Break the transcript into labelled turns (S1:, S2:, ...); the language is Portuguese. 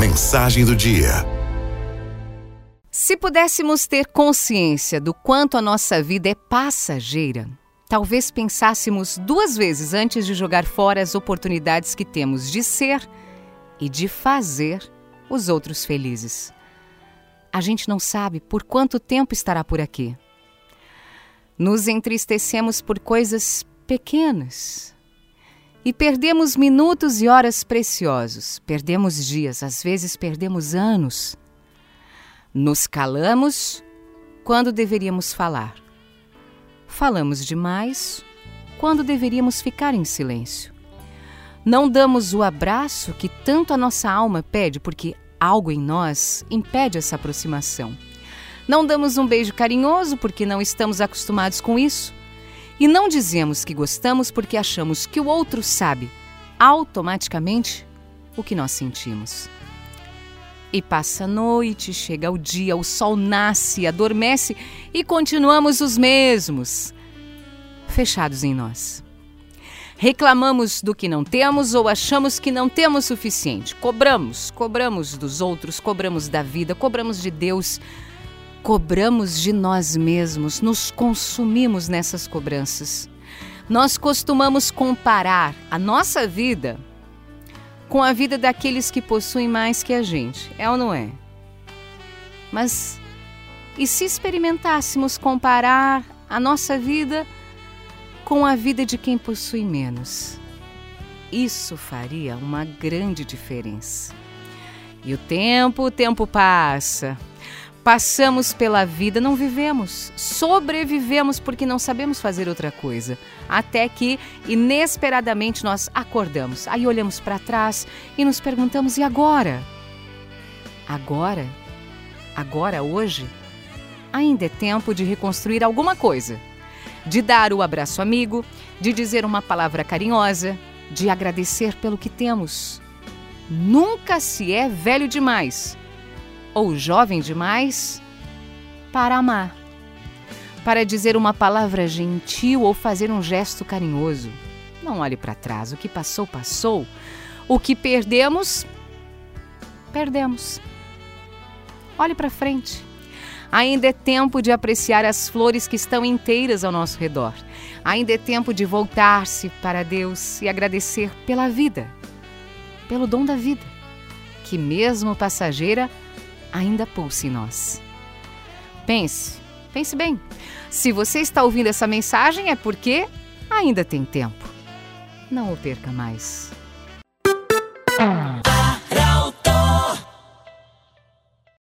S1: Mensagem do dia.
S2: Se pudéssemos ter consciência do quanto a nossa vida é passageira, talvez pensássemos duas vezes antes de jogar fora as oportunidades que temos de ser e de fazer os outros felizes. A gente não sabe por quanto tempo estará por aqui. Nos entristecemos por coisas pequenas e perdemos minutos e horas preciosos, perdemos dias, às vezes perdemos anos. Nos calamos quando deveríamos falar. Falamos demais quando deveríamos ficar em silêncio. Não damos o abraço que tanto a nossa alma pede, porque algo em nós impede essa aproximação. Não damos um beijo carinhoso porque não estamos acostumados com isso. E não dizemos que gostamos porque achamos que o outro sabe automaticamente o que nós sentimos. E passa a noite, chega o dia, o sol nasce, adormece e continuamos os mesmos, fechados em nós. Reclamamos do que não temos ou achamos que não temos suficiente. Cobramos, cobramos dos outros, cobramos da vida, cobramos de Deus cobramos de nós mesmos, nos consumimos nessas cobranças. Nós costumamos comparar a nossa vida com a vida daqueles que possuem mais que a gente, é ou não é? Mas e se experimentássemos comparar a nossa vida com a vida de quem possui menos? Isso faria uma grande diferença. E o tempo, o tempo passa. Passamos pela vida, não vivemos, sobrevivemos porque não sabemos fazer outra coisa. Até que, inesperadamente, nós acordamos. Aí olhamos para trás e nos perguntamos: e agora? Agora? Agora, hoje? Ainda é tempo de reconstruir alguma coisa. De dar o abraço amigo, de dizer uma palavra carinhosa, de agradecer pelo que temos. Nunca se é velho demais ou jovem demais para amar, para dizer uma palavra gentil ou fazer um gesto carinhoso. Não olhe para trás, o que passou, passou. O que perdemos, perdemos. Olhe para frente. Ainda é tempo de apreciar as flores que estão inteiras ao nosso redor. Ainda é tempo de voltar-se para Deus e agradecer pela vida, pelo dom da vida, que mesmo passageira ainda pulsa em nós. Pense, pense bem. Se você está ouvindo essa mensagem é porque ainda tem tempo. Não o perca mais.